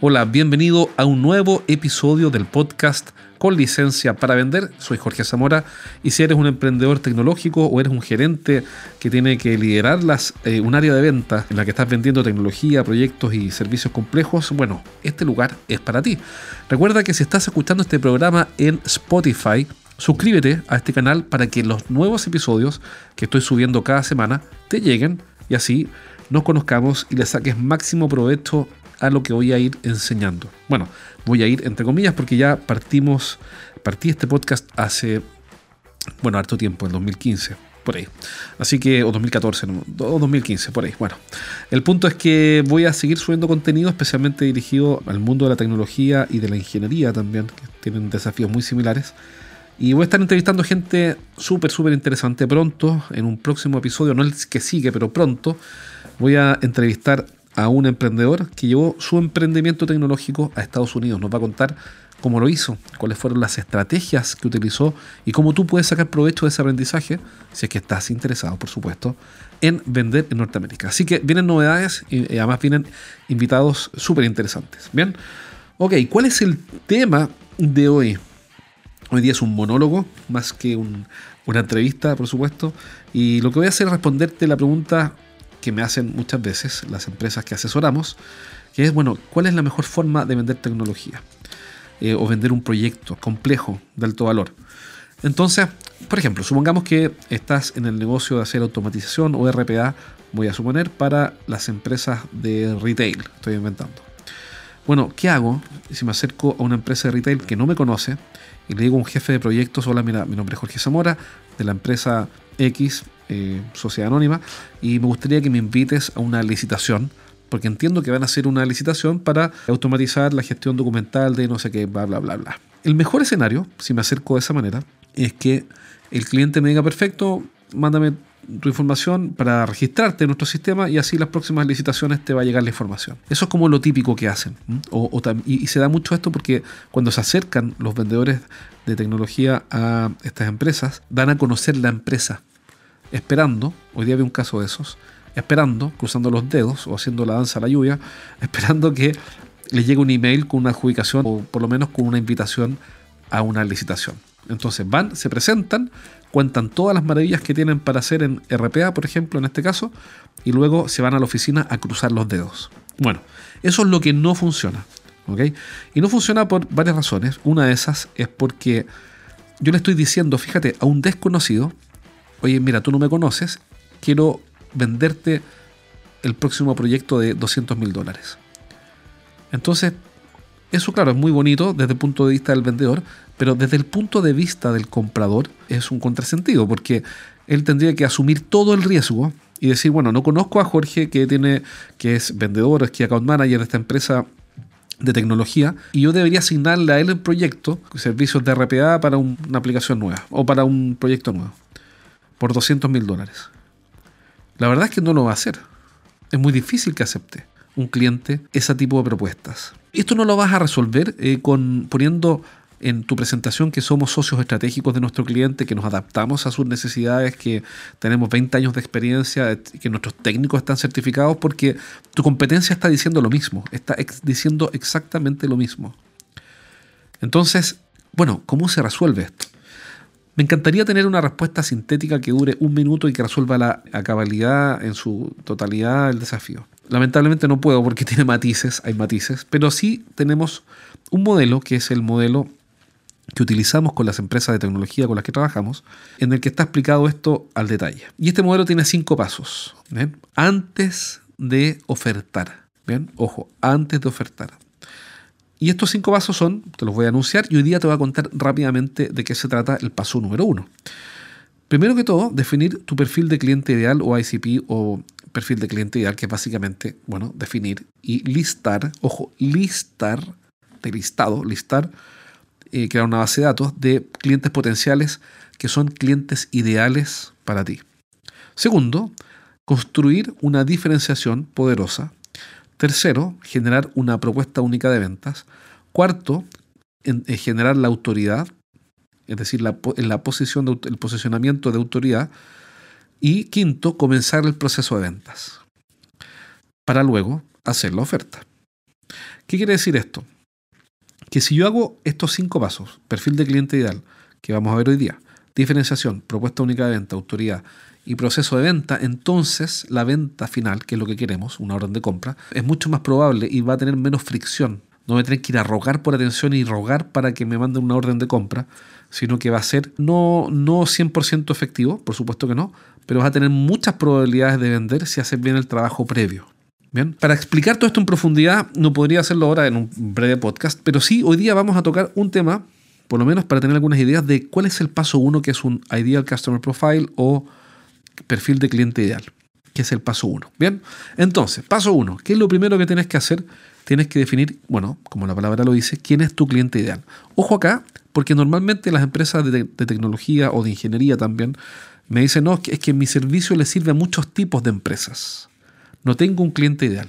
Hola, bienvenido a un nuevo episodio del podcast con licencia para vender. Soy Jorge Zamora y si eres un emprendedor tecnológico o eres un gerente que tiene que liderar eh, un área de venta en la que estás vendiendo tecnología, proyectos y servicios complejos, bueno, este lugar es para ti. Recuerda que si estás escuchando este programa en Spotify, suscríbete a este canal para que los nuevos episodios que estoy subiendo cada semana te lleguen y así nos conozcamos y le saques máximo provecho a lo que voy a ir enseñando. Bueno, voy a ir entre comillas porque ya partimos, partí este podcast hace, bueno, harto tiempo, en 2015, por ahí. Así que, o 2014, o 2015, por ahí. Bueno, el punto es que voy a seguir subiendo contenido especialmente dirigido al mundo de la tecnología y de la ingeniería también, que tienen desafíos muy similares. Y voy a estar entrevistando gente súper, súper interesante pronto, en un próximo episodio, no el que sigue, pero pronto, voy a entrevistar a un emprendedor que llevó su emprendimiento tecnológico a Estados Unidos. Nos va a contar cómo lo hizo, cuáles fueron las estrategias que utilizó y cómo tú puedes sacar provecho de ese aprendizaje, si es que estás interesado, por supuesto, en vender en Norteamérica. Así que vienen novedades y además vienen invitados súper interesantes. Bien, ok, ¿cuál es el tema de hoy? Hoy día es un monólogo más que una entrevista, por supuesto, y lo que voy a hacer es responderte la pregunta que me hacen muchas veces las empresas que asesoramos, que es, bueno, ¿cuál es la mejor forma de vender tecnología? Eh, o vender un proyecto complejo de alto valor. Entonces, por ejemplo, supongamos que estás en el negocio de hacer automatización o RPA, voy a suponer, para las empresas de retail, estoy inventando. Bueno, ¿qué hago si me acerco a una empresa de retail que no me conoce y le digo a un jefe de proyectos, hola, mira, mi nombre es Jorge Zamora, de la empresa X, eh, Sociedad Anónima, y me gustaría que me invites a una licitación, porque entiendo que van a hacer una licitación para automatizar la gestión documental de no sé qué, bla, bla, bla, bla. El mejor escenario, si me acerco de esa manera, es que el cliente me diga, perfecto, mándame tu información para registrarte en nuestro sistema y así las próximas licitaciones te va a llegar la información. Eso es como lo típico que hacen. y, se da mucho esto porque cuando se acercan los vendedores de tecnología a estas empresas, dan a conocer la empresa esperando, hoy día había un caso de esos, esperando, cruzando los dedos o haciendo la danza a la lluvia, esperando que les llegue un email con una adjudicación o por lo menos con una invitación a una licitación. Entonces van, se presentan, cuentan todas las maravillas que tienen para hacer en RPA, por ejemplo, en este caso, y luego se van a la oficina a cruzar los dedos. Bueno, eso es lo que no funciona. ¿ok? Y no funciona por varias razones. Una de esas es porque yo le estoy diciendo, fíjate, a un desconocido, oye, mira, tú no me conoces, quiero venderte el próximo proyecto de 200 mil dólares. Entonces, eso claro, es muy bonito desde el punto de vista del vendedor, pero desde el punto de vista del comprador es un contrasentido, porque él tendría que asumir todo el riesgo y decir, bueno, no conozco a Jorge que tiene, que es vendedor, es que account manager de esta empresa de tecnología y yo debería asignarle a él el proyecto, servicios de RPA para una aplicación nueva o para un proyecto nuevo por 200 mil dólares. La verdad es que no lo va a hacer. Es muy difícil que acepte un cliente ese tipo de propuestas. Esto no lo vas a resolver eh, con poniendo en tu presentación que somos socios estratégicos de nuestro cliente, que nos adaptamos a sus necesidades, que tenemos 20 años de experiencia, que nuestros técnicos están certificados, porque tu competencia está diciendo lo mismo, está diciendo exactamente lo mismo. Entonces, bueno, ¿cómo se resuelve esto? Me encantaría tener una respuesta sintética que dure un minuto y que resuelva la, cabalidad en su totalidad el desafío. Lamentablemente no puedo porque tiene matices, hay matices, pero sí tenemos un modelo que es el modelo que utilizamos con las empresas de tecnología con las que trabajamos, en el que está explicado esto al detalle. Y este modelo tiene cinco pasos. Antes de ofertar. ¿bien? Ojo, antes de ofertar. Y estos cinco pasos son, te los voy a anunciar y hoy día te voy a contar rápidamente de qué se trata el paso número uno. Primero que todo, definir tu perfil de cliente ideal o ICP o perfil de cliente ideal, que es básicamente, bueno, definir y listar, ojo, listar de listado, listar, eh, crear una base de datos de clientes potenciales que son clientes ideales para ti. Segundo, construir una diferenciación poderosa. Tercero, generar una propuesta única de ventas. Cuarto, eh, generar la autoridad, es decir, la, posición el posicionamiento de autoridad. Y quinto, comenzar el proceso de ventas. Para luego hacer la oferta. ¿Qué quiere decir esto? Que si yo hago estos cinco pasos, perfil de cliente ideal, que vamos a ver hoy día, diferenciación, propuesta única de venta, autoridad y proceso de venta, entonces la venta final, que es lo que queremos, una orden de compra, es mucho más probable y va a tener menos fricción. No a tener que ir a rogar por atención y rogar para que me manden una orden de compra, sino que va a ser no, no 100% efectivo, por supuesto que no, pero vas a tener muchas probabilidades de vender si haces bien el trabajo previo. Bien, para explicar todo esto en profundidad, no podría hacerlo ahora en un breve podcast, pero sí, hoy día vamos a tocar un tema, por lo menos para tener algunas ideas de cuál es el paso uno, que es un Ideal Customer Profile o perfil de cliente ideal, que es el paso uno. Bien, entonces, paso uno, ¿qué es lo primero que tienes que hacer? Tienes que definir, bueno, como la palabra lo dice, quién es tu cliente ideal. Ojo acá, porque normalmente las empresas de, de tecnología o de ingeniería también me dicen, no, es que mi servicio le sirve a muchos tipos de empresas. No tengo un cliente ideal.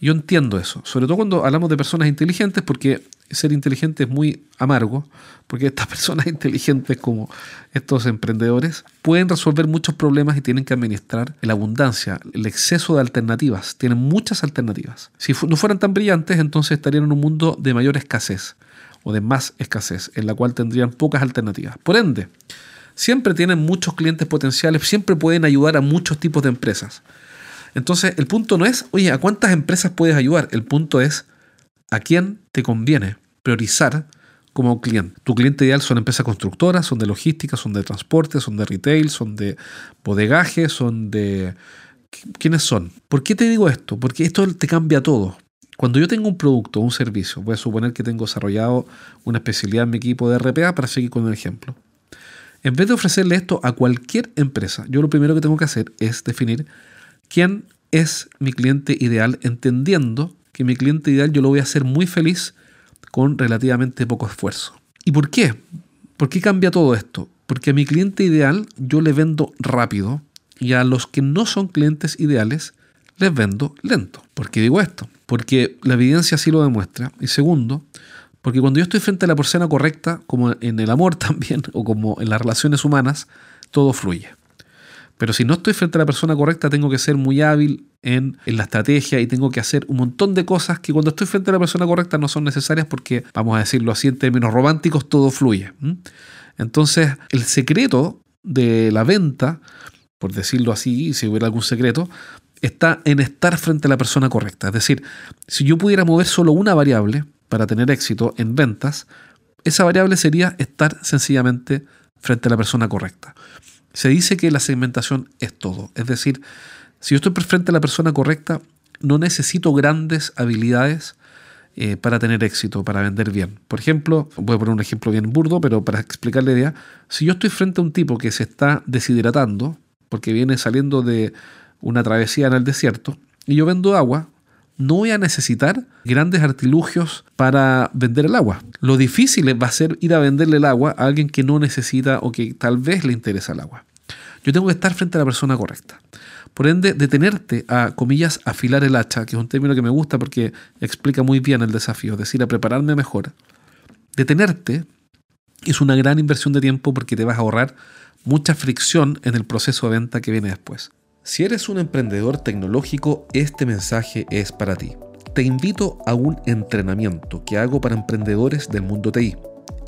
Yo entiendo eso, sobre todo cuando hablamos de personas inteligentes, porque ser inteligente es muy amargo, porque estas personas inteligentes como estos emprendedores pueden resolver muchos problemas y tienen que administrar la abundancia, el exceso de alternativas. Tienen muchas alternativas. Si no fueran tan brillantes, entonces estarían en un mundo de mayor escasez o de más escasez, en la cual tendrían pocas alternativas. Por ende, siempre tienen muchos clientes potenciales, siempre pueden ayudar a muchos tipos de empresas. Entonces, el punto no es, oye, ¿a cuántas empresas puedes ayudar? El punto es, ¿a quién te conviene priorizar como cliente? Tu cliente ideal son empresas constructoras, son de logística, son de transporte, son de retail, son de bodegaje, son de... ¿Quiénes son? ¿Por qué te digo esto? Porque esto te cambia todo. Cuando yo tengo un producto o un servicio, voy a suponer que tengo desarrollado una especialidad en mi equipo de RPA para seguir con el ejemplo. En vez de ofrecerle esto a cualquier empresa, yo lo primero que tengo que hacer es definir quién es mi cliente ideal, entendiendo que mi cliente ideal yo lo voy a hacer muy feliz con relativamente poco esfuerzo. ¿Y por qué? ¿Por qué cambia todo esto? Porque a mi cliente ideal yo le vendo rápido y a los que no son clientes ideales les vendo lento. ¿Por qué digo esto? Porque la evidencia sí lo demuestra. Y segundo, porque cuando yo estoy frente a la persona correcta, como en el amor también, o como en las relaciones humanas, todo fluye. Pero si no estoy frente a la persona correcta, tengo que ser muy hábil en, la estrategia y tengo que hacer un montón de cosas que cuando estoy frente a la persona correcta no son necesarias porque, vamos a decirlo así en términos románticos, todo fluye. Entonces, el secreto de la venta, por decirlo así, si hubiera algún secreto, está en estar frente a la persona correcta. Es decir, si yo pudiera mover solo una variable para tener éxito en ventas, esa variable sería estar sencillamente frente a la persona correcta. Se dice que la segmentación es todo. Es decir, si yo estoy frente a la persona correcta, no necesito grandes habilidades eh, para tener éxito, para vender bien. Por ejemplo, voy a poner un ejemplo bien burdo, pero para explicar la idea, si yo estoy frente a un tipo que se está deshidratando, porque viene saliendo de una travesía en el desierto, y yo vendo agua, no voy a necesitar grandes artilugios para vender el agua. Lo difícil va a ser ir a venderle el agua a alguien que no necesita o que tal vez le interesa el agua. Yo tengo que estar frente a la persona correcta. Por ende, detenerte a, comillas, afilar el hacha, que es un término que me gusta porque explica muy bien el desafío, es decir, a prepararme mejor. Detenerte es una gran inversión de tiempo porque te vas a ahorrar mucha fricción en el proceso de venta que viene después. Si eres un emprendedor tecnológico, este mensaje es para ti. Te invito a un entrenamiento que hago para emprendedores del mundo TI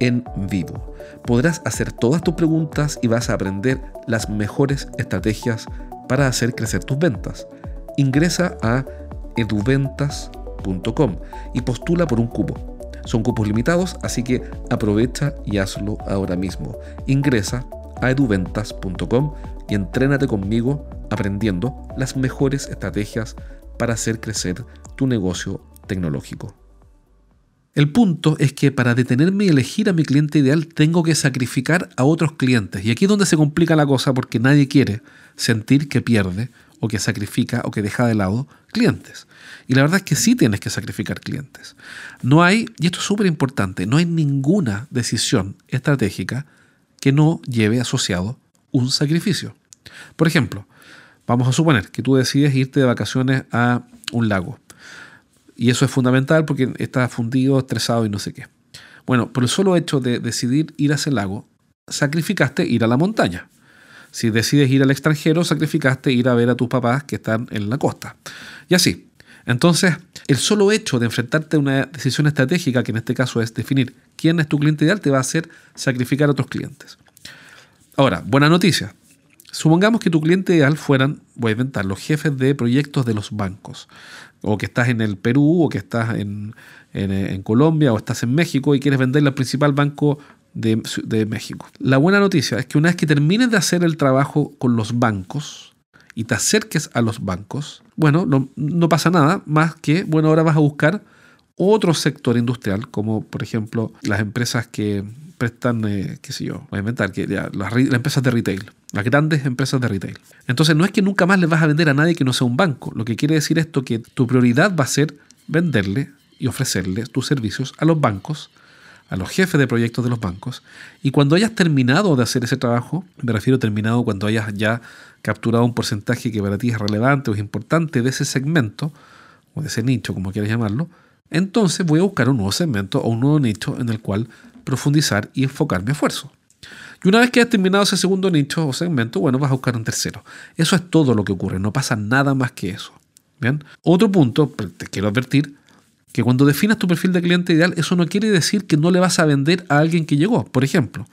en vivo. Podrás hacer todas tus preguntas y vas a aprender las mejores estrategias para hacer crecer tus ventas. Ingresa a eduventas.com y postula por un cupo. Son cupos limitados, así que aprovecha y hazlo ahora mismo. Ingresa a eduventas.com y entrénate conmigo aprendiendo las mejores estrategias para hacer crecer tu negocio tecnológico. El punto es que para detenerme y elegir a mi cliente ideal tengo que sacrificar a otros clientes. Y aquí es donde se complica la cosa porque nadie quiere sentir que pierde o que sacrifica o que deja de lado clientes. Y la verdad es que sí tienes que sacrificar clientes. No hay, y esto es súper importante, no hay ninguna decisión estratégica que no lleve asociado un sacrificio. Por ejemplo, vamos a suponer que tú decides irte de vacaciones a un lago. Y eso es fundamental porque estás fundido, estresado y no sé qué. Bueno, por el solo hecho de decidir ir a ese lago, sacrificaste ir a la montaña. Si decides ir al extranjero, sacrificaste ir a ver a tus papás que están en la costa. Y así. Entonces, el solo hecho de enfrentarte a una decisión estratégica, que en este caso es definir quién es tu cliente ideal, te va a hacer sacrificar a otros clientes. Ahora, buena noticia. Supongamos que tu cliente ideal fueran, voy a inventar, los jefes de proyectos de los bancos. O que estás en el Perú, o que estás en, en Colombia, o estás en México y quieres venderle al principal banco de, México. La buena noticia es que una vez que termines de hacer el trabajo con los bancos y te acerques a los bancos, bueno, no, pasa nada más que, bueno, ahora vas a buscar otro sector industrial, como por ejemplo las empresas que prestan, eh, qué sé yo, voy a inventar, que las, empresas de retail, las grandes empresas de retail. Entonces no es que nunca más les vas a vender a nadie que no sea un banco. Lo que quiere decir esto que tu prioridad va a ser venderle y ofrecerle tus servicios a los bancos a los jefes de proyectos de los bancos, y cuando hayas terminado de hacer ese trabajo, me refiero terminado cuando hayas ya capturado un porcentaje que para ti es relevante o es importante de ese segmento, o de ese nicho, como quieras llamarlo, entonces voy a buscar un nuevo segmento o un nuevo nicho en el cual profundizar y enfocar mi esfuerzo. Y una vez que hayas terminado ese segundo nicho o segmento, bueno, vas a buscar un tercero. Eso es todo lo que ocurre, no pasa nada más que eso. ¿Bien? Otro punto, te quiero advertir, que cuando definas tu perfil de cliente ideal, eso no quiere decir que no le vas a vender a alguien que llegó. Por ejemplo,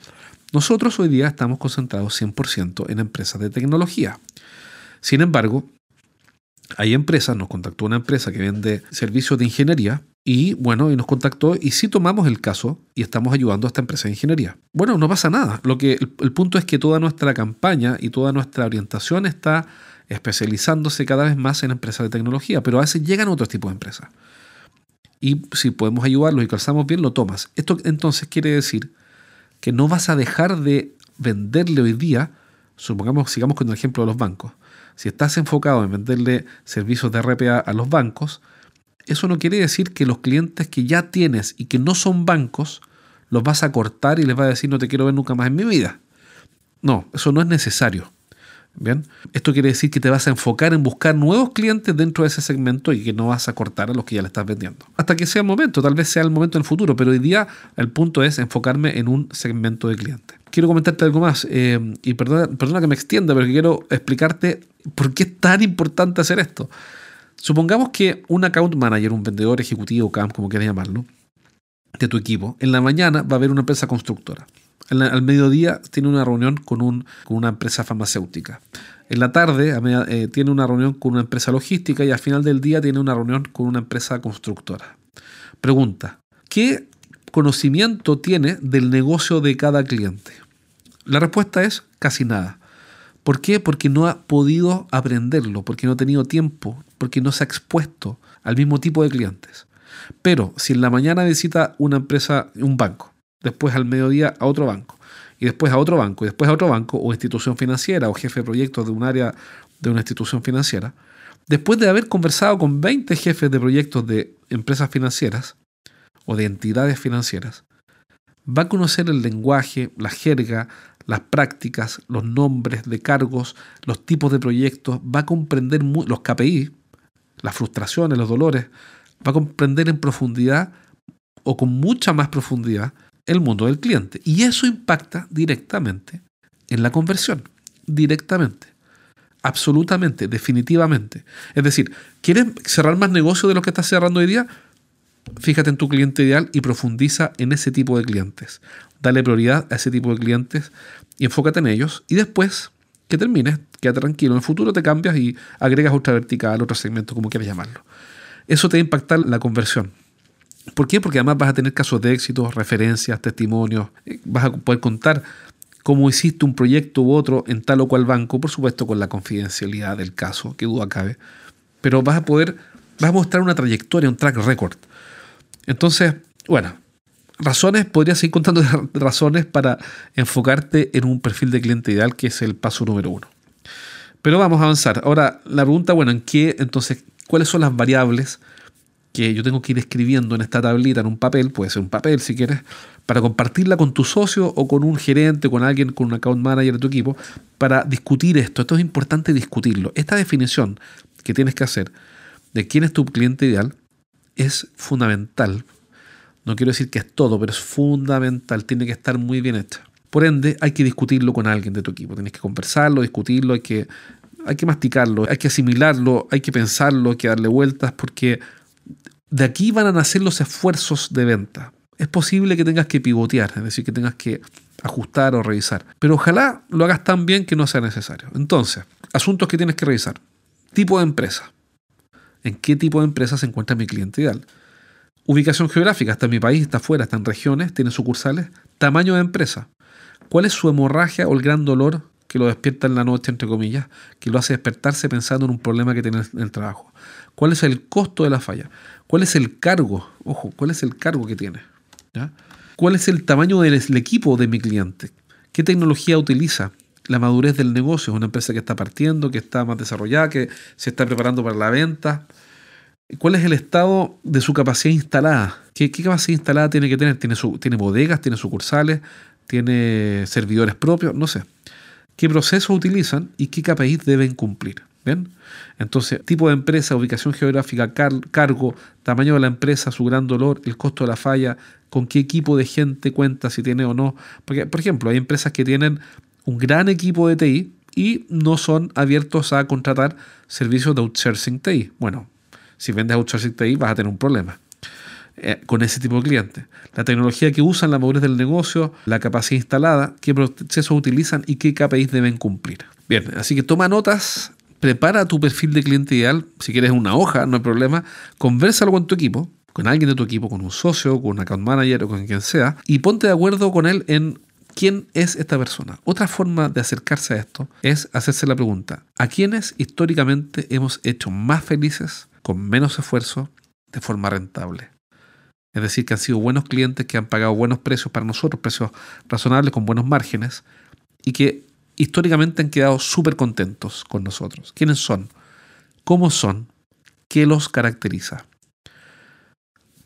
nosotros hoy día estamos concentrados 100% en empresas de tecnología. Sin embargo, hay empresas, nos contactó una empresa que vende servicios de ingeniería y bueno, y nos contactó y sí tomamos el caso y estamos ayudando a esta empresa de ingeniería. Bueno, no pasa nada. Lo que el, el punto es que toda nuestra campaña y toda nuestra orientación está especializándose cada vez más en empresas de tecnología, pero a veces llegan otros tipos de empresas y si podemos ayudarlos y calzamos bien, lo tomas. Esto entonces quiere decir que no vas a dejar de venderle hoy día, supongamos, sigamos con el ejemplo de los bancos, si estás enfocado en venderle servicios de RPA a los bancos, eso no quiere decir que los clientes que ya tienes y que no son bancos, los vas a cortar y les vas a decir no te quiero ver nunca más en mi vida. No, eso no es necesario. Bien, esto quiere decir que te vas a enfocar en buscar nuevos clientes dentro de ese segmento y que no vas a cortar a los que ya le estás vendiendo. Hasta que sea el momento, tal vez sea el momento en el futuro, pero hoy día el punto es enfocarme en un segmento de clientes. Quiero comentarte algo más eh, y perdona, perdona que me extienda, pero quiero explicarte por qué es tan importante hacer esto. Supongamos que un account manager, un vendedor ejecutivo, CAM, como quieras llamarlo, de tu equipo, en la mañana va a haber una empresa constructora al mediodía tiene una reunión con, un, con, una empresa farmacéutica. En la tarde eh, tiene una reunión con una empresa logística y al final del día tiene una reunión con una empresa constructora. Pregunta, ¿qué conocimiento tiene del negocio de cada cliente? La respuesta es casi nada. ¿Por qué? Porque no ha podido aprenderlo, porque no ha tenido tiempo, porque no se ha expuesto al mismo tipo de clientes. Pero si en la mañana visita una empresa, un banco, después al mediodía a otro banco, y después a otro banco, y después a otro banco, o institución financiera, o jefe de proyectos de un área de una institución financiera, después de haber conversado con 20 jefes de proyectos de empresas financieras o de entidades financieras, va a conocer el lenguaje, la jerga, las prácticas, los nombres de cargos, los tipos de proyectos, va a comprender los KPI, las frustraciones, los dolores, va a comprender en profundidad o con mucha más profundidad el mundo del cliente. Y eso impacta directamente en la conversión. Directamente. Absolutamente, definitivamente. Es decir, ¿quieres cerrar más negocio de lo que estás cerrando hoy día? Fíjate en tu cliente ideal y profundiza en ese tipo de clientes. Dale prioridad a ese tipo de clientes y enfócate en ellos. Y después que termines, quédate tranquilo. En el futuro te cambias y agregas otra vertical, otro segmento, como quieras llamarlo. Eso te va a impactar la conversión. ¿Por qué? Porque además vas a tener casos de éxito, referencias, testimonios, eh, vas a poder contar cómo hiciste un proyecto u otro en tal o cual banco, por supuesto con la confidencialidad del caso, que duda cabe, pero vas a poder, vas a mostrar una trayectoria, un track record. Entonces, bueno, razones, podrías seguir contando razones para enfocarte en un perfil de cliente ideal, que es el paso número uno. Pero vamos a avanzar. Ahora, la pregunta, bueno, ¿en qué entonces, cuáles son las variables que yo tengo que ir escribiendo en esta tablita, en un papel, puede ser un papel si quieres, para compartirla con tu socio o con un gerente, con alguien, con un account manager de tu equipo, para discutir esto. Esto es importante discutirlo. Esta definición que tienes que hacer de quién es tu cliente ideal es fundamental. No quiero decir que es todo, pero es fundamental. Tiene que estar muy bien hecha. Por ende, hay que discutirlo con alguien de tu equipo. Tienes que conversarlo, discutirlo, hay que, hay que masticarlo, hay que asimilarlo, hay que pensarlo, hay que darle vueltas, porque de aquí van a nacer los esfuerzos de venta. Es posible que tengas que pivotear, es decir, que tengas que ajustar o revisar. Pero ojalá lo hagas tan bien que no sea necesario. Entonces, asuntos que tienes que revisar. Tipo de empresa. ¿En qué tipo de empresa se encuentra mi cliente ideal? Ubicación geográfica. Está en mi país, está afuera, está en regiones, tiene sucursales. Tamaño de empresa. ¿Cuál es su hemorragia o el gran dolor que lo despierta en la noche, entre comillas, que lo hace despertarse pensando en un problema que tiene en el trabajo? ¿Cuál es el costo de la falla? ¿Cuál es el cargo? Ojo, ¿cuál es el cargo que tiene? ¿Cuál es el tamaño del equipo de mi cliente? ¿Qué tecnología utiliza? La madurez del negocio. Es una empresa que está partiendo, que está más desarrollada, que se está preparando para la venta. ¿Cuál es el estado de su capacidad instalada? ¿Qué, capacidad instalada tiene que tener? ¿Tiene, ¿Tiene bodegas? ¿Tiene sucursales? ¿Tiene servidores propios? No sé. ¿Qué procesos utilizan y qué KPIs deben cumplir? ¿Bien? Entonces, tipo de empresa, ubicación geográfica, cargo, tamaño de la empresa, su gran dolor, el costo de la falla, con qué equipo de gente cuenta, si tiene o no. Porque, por ejemplo, hay empresas que tienen un gran equipo de TI y no son abiertos a contratar servicios de outsourcing TI. Bueno, si vendes outsourcing TI vas a tener un problema. Eh, con ese tipo de clientes. La tecnología que usan, la madurez del negocio, la capacidad instalada, qué procesos utilizan y qué KPIs deben cumplir. Bien, así que toma notas, prepara tu perfil de cliente ideal, si quieres una hoja, no hay problema, conversalo con tu equipo, con alguien de tu equipo, con un socio, con un account manager o con quien sea, y ponte de acuerdo con él en quién es esta persona. Otra forma de acercarse a esto es hacerse la pregunta, ¿a quiénes históricamente hemos hecho más felices, con menos esfuerzo, de forma rentable? Es decir, que han sido buenos clientes que han pagado buenos precios para nosotros, precios razonables con buenos márgenes, y que históricamente han quedado súper contentos con nosotros. ¿Quiénes son? ¿Cómo son? ¿Qué los caracteriza?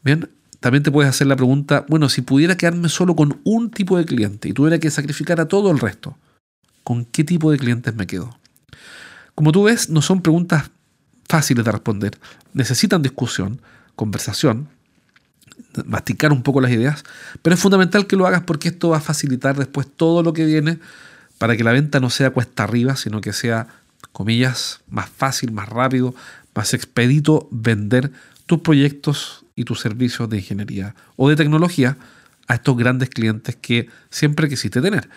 Bien, también te puedes hacer la pregunta, bueno, si pudiera quedarme solo con un tipo de cliente y tuviera que sacrificar a todo el resto, ¿con qué tipo de clientes me quedo? Como tú ves, no son preguntas fáciles de responder. Necesitan discusión, conversación, masticar un poco las ideas, pero es fundamental que lo hagas porque esto va a facilitar después todo lo que viene para que la venta no sea cuesta arriba, sino que sea, comillas, más fácil, más rápido, más expedito vender tus proyectos y tus servicios de ingeniería o de tecnología a estos grandes clientes que siempre quisiste tener.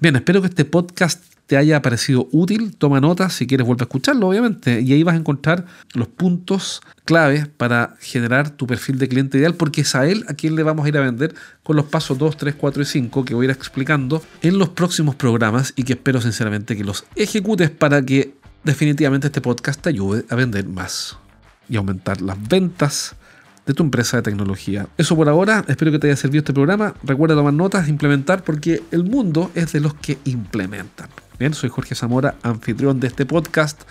Bien, espero que este podcast te haya parecido útil, toma nota si quieres vuelve a escucharlo, obviamente, y ahí vas a encontrar los puntos claves para generar tu perfil de cliente ideal, porque es a él a quien le vamos a ir a vender con los pasos 2, 3, 4 y 5 que voy a ir explicando en los próximos programas y que espero sinceramente que los ejecutes para que definitivamente este podcast te ayude a vender más y aumentar las ventas de tu empresa de tecnología. Eso por ahora, espero que te haya servido este programa. Recuerda tomar notas, implementar, porque el mundo es de los que implementan. Bien, soy Jorge Zamora, anfitrión de este podcast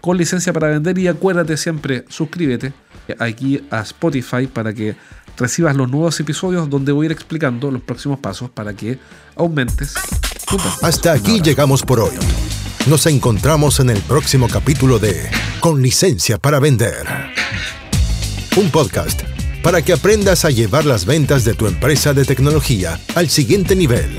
con licencia para vender y acuérdate siempre, suscríbete aquí a Spotify para que recibas los nuevos episodios donde voy a ir explicando los próximos pasos para que aumentes. Hasta aquí llegamos por hoy. Nos encontramos en el próximo capítulo de Con licencia para vender. Un podcast para que aprendas a llevar las ventas de tu empresa de tecnología al siguiente nivel.